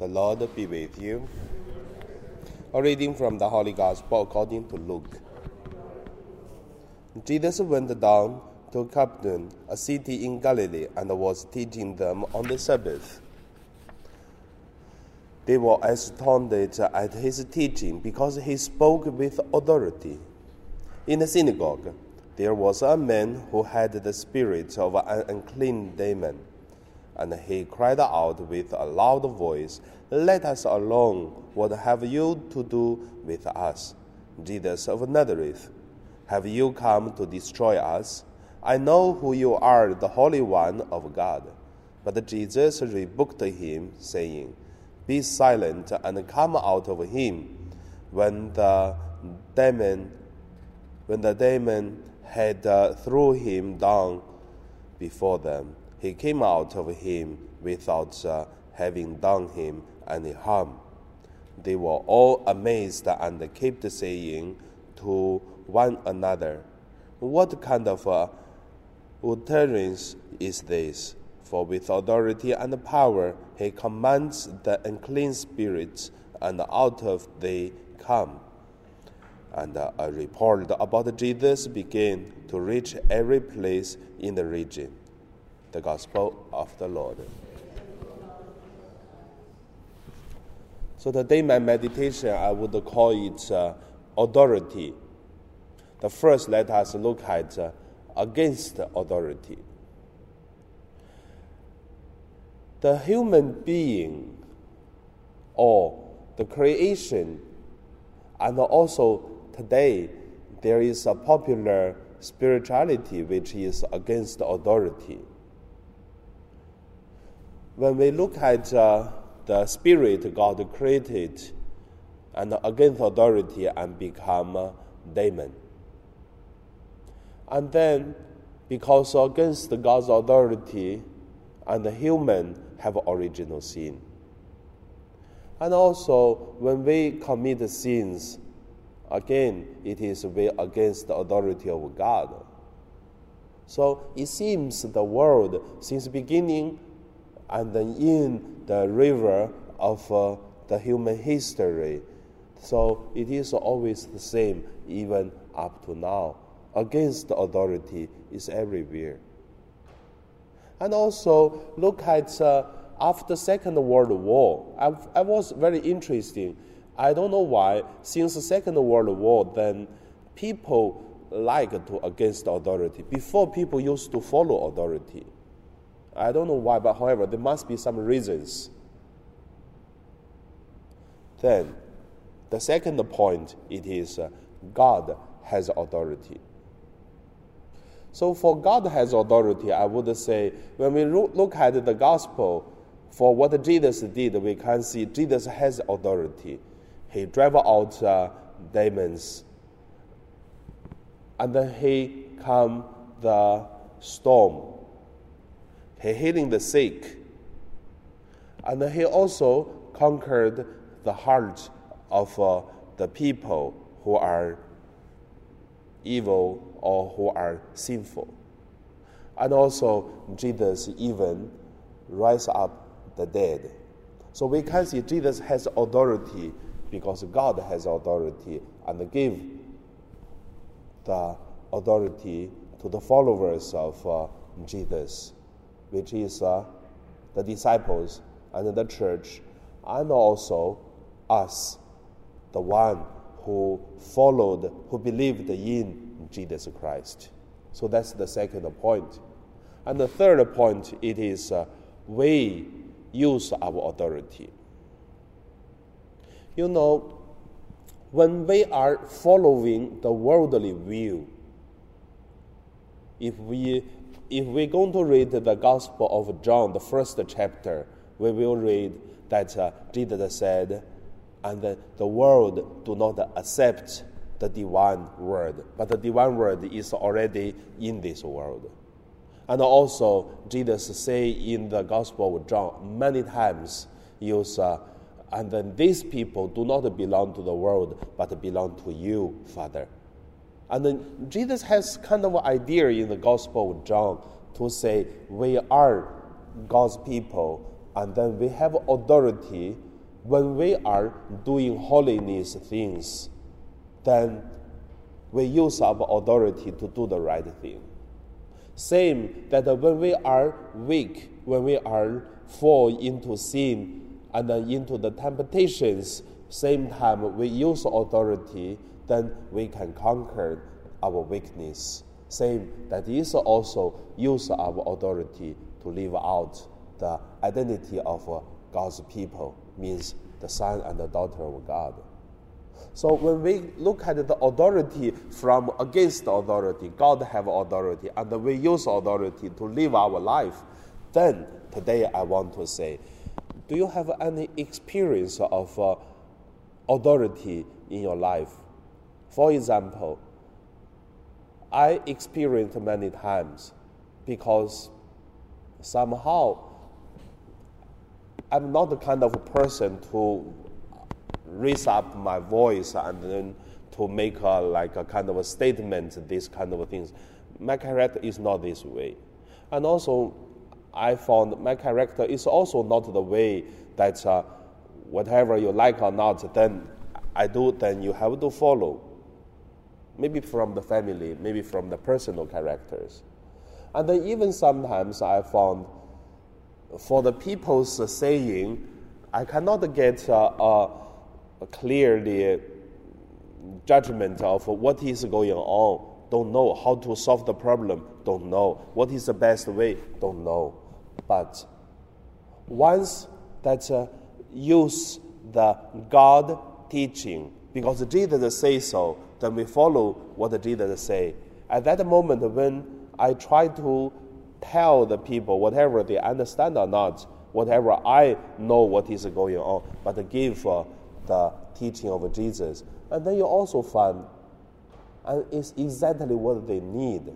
The Lord be with you. A reading from the Holy Gospel according to Luke. Jesus went down to Capernaum, a city in Galilee, and was teaching them on the Sabbath. They were astounded at his teaching because he spoke with authority. In the synagogue, there was a man who had the spirit of an unclean demon. And he cried out with a loud voice, Let us alone. What have you to do with us, Jesus of Nazareth? Have you come to destroy us? I know who you are, the Holy One of God. But Jesus rebuked him, saying, Be silent and come out of him. When the demon, when the demon had uh, threw him down before them, he came out of him without uh, having done him any harm. They were all amazed and kept saying to one another, What kind of uh, utterance is this? For with authority and power he commands the unclean spirits, and out of they come. And a report about Jesus began to reach every place in the region the gospel of the Lord. So today, my meditation, I would call it uh, authority. The first, let us look at uh, against authority. The human being, or the creation, and also today, there is a popular spirituality which is against authority when we look at uh, the spirit God created and against authority and become a demon. And then, because against God's authority and the human have original sin. And also, when we commit sins, again, it is against the authority of God. So it seems the world, since beginning, and then in the river of uh, the human history. So it is always the same, even up to now. Against authority is everywhere. And also look at uh, after Second World War. I, I was very interesting. I don't know why. Since the Second World War, then people like to against authority. Before, people used to follow authority. I don't know why, but however, there must be some reasons. Then, the second point it is uh, God has authority. So, for God has authority, I would say when we look at the gospel, for what Jesus did, we can see Jesus has authority. He drove out uh, demons, and then he calmed the storm he healing the sick. And he also conquered the heart of uh, the people who are evil or who are sinful. And also, Jesus even rise up the dead. So we can see Jesus has authority because God has authority and give the authority to the followers of uh, Jesus which is uh, the disciples and the church, and also us, the one who followed, who believed in Jesus Christ. So that's the second point. And the third point, it is uh, we use our authority. You know, when we are following the worldly view, if we if we're going to read the Gospel of John, the first chapter, we will read that uh, Jesus said, and the, the world do not accept the divine word, but the divine word is already in this world. And also, Jesus say in the Gospel of John many times, use, uh, and then these people do not belong to the world, but belong to you, Father. And then Jesus has kind of an idea in the Gospel of John to say we are God's people, and then we have authority when we are doing holiness things, then we use our authority to do the right thing. Same that when we are weak, when we are fall into sin and into the temptations, same time we use authority, then we can conquer our weakness. Same that is also use our authority to live out the identity of God's people, means the son and the daughter of God. So when we look at the authority from against authority, God have authority, and we use authority to live our life, then today I want to say, do you have any experience of uh, authority in your life? For example, I experienced many times because somehow I'm not the kind of person to raise up my voice and then to make a, like a kind of a statement, these kind of things. My character is not this way. And also, I found my character is also not the way that uh, whatever you like or not, then I do, then you have to follow. Maybe from the family, maybe from the personal characters. And then even sometimes I found for the people's saying, I cannot get a, a, a clearly judgment of what is going on. Don't know how to solve the problem. Don't know what is the best way. Don't know. But once that uh, use the God teaching, because Jesus say so, then we follow what Jesus say. At that moment, when I try to tell the people whatever they understand or not, whatever I know what is going on, but give uh, the teaching of Jesus. And then you also find, and it's exactly what they need.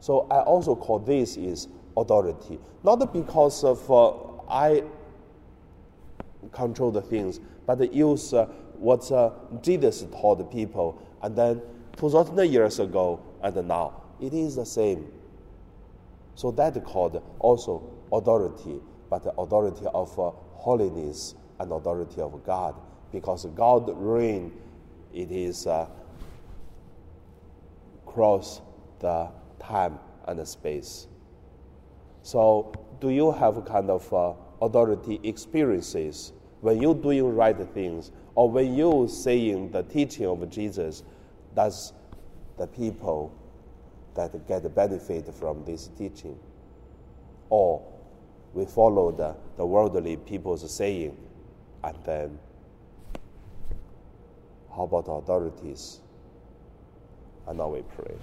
So I also call this is authority, not because of uh, I control the things, but use uh, what uh, Jesus taught the people, and then 2,000 years ago and now. It is the same. So that called also authority, but the authority of uh, holiness and authority of God, because God reign, it is uh, cross the time and the space. So, do you have kind of uh, authority experiences when you're doing right things, or when you saying the teaching of Jesus? Does the people that get benefit from this teaching. Or we follow the, the worldly people's saying, and then how about authorities? And now we pray.